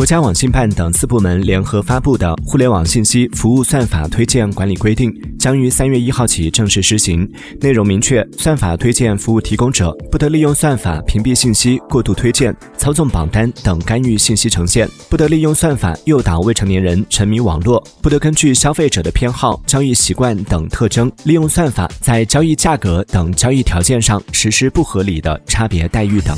国家网信办等四部门联合发布的《互联网信息服务算法推荐管理规定》将于三月一号起正式施行。内容明确，算法推荐服务提供者不得利用算法屏蔽信息、过度推荐、操纵榜单等干预信息呈现；不得利用算法诱导未成年人沉迷网络；不得根据消费者的偏好、交易习惯等特征，利用算法在交易价格等交易条件上实施不合理的差别待遇等。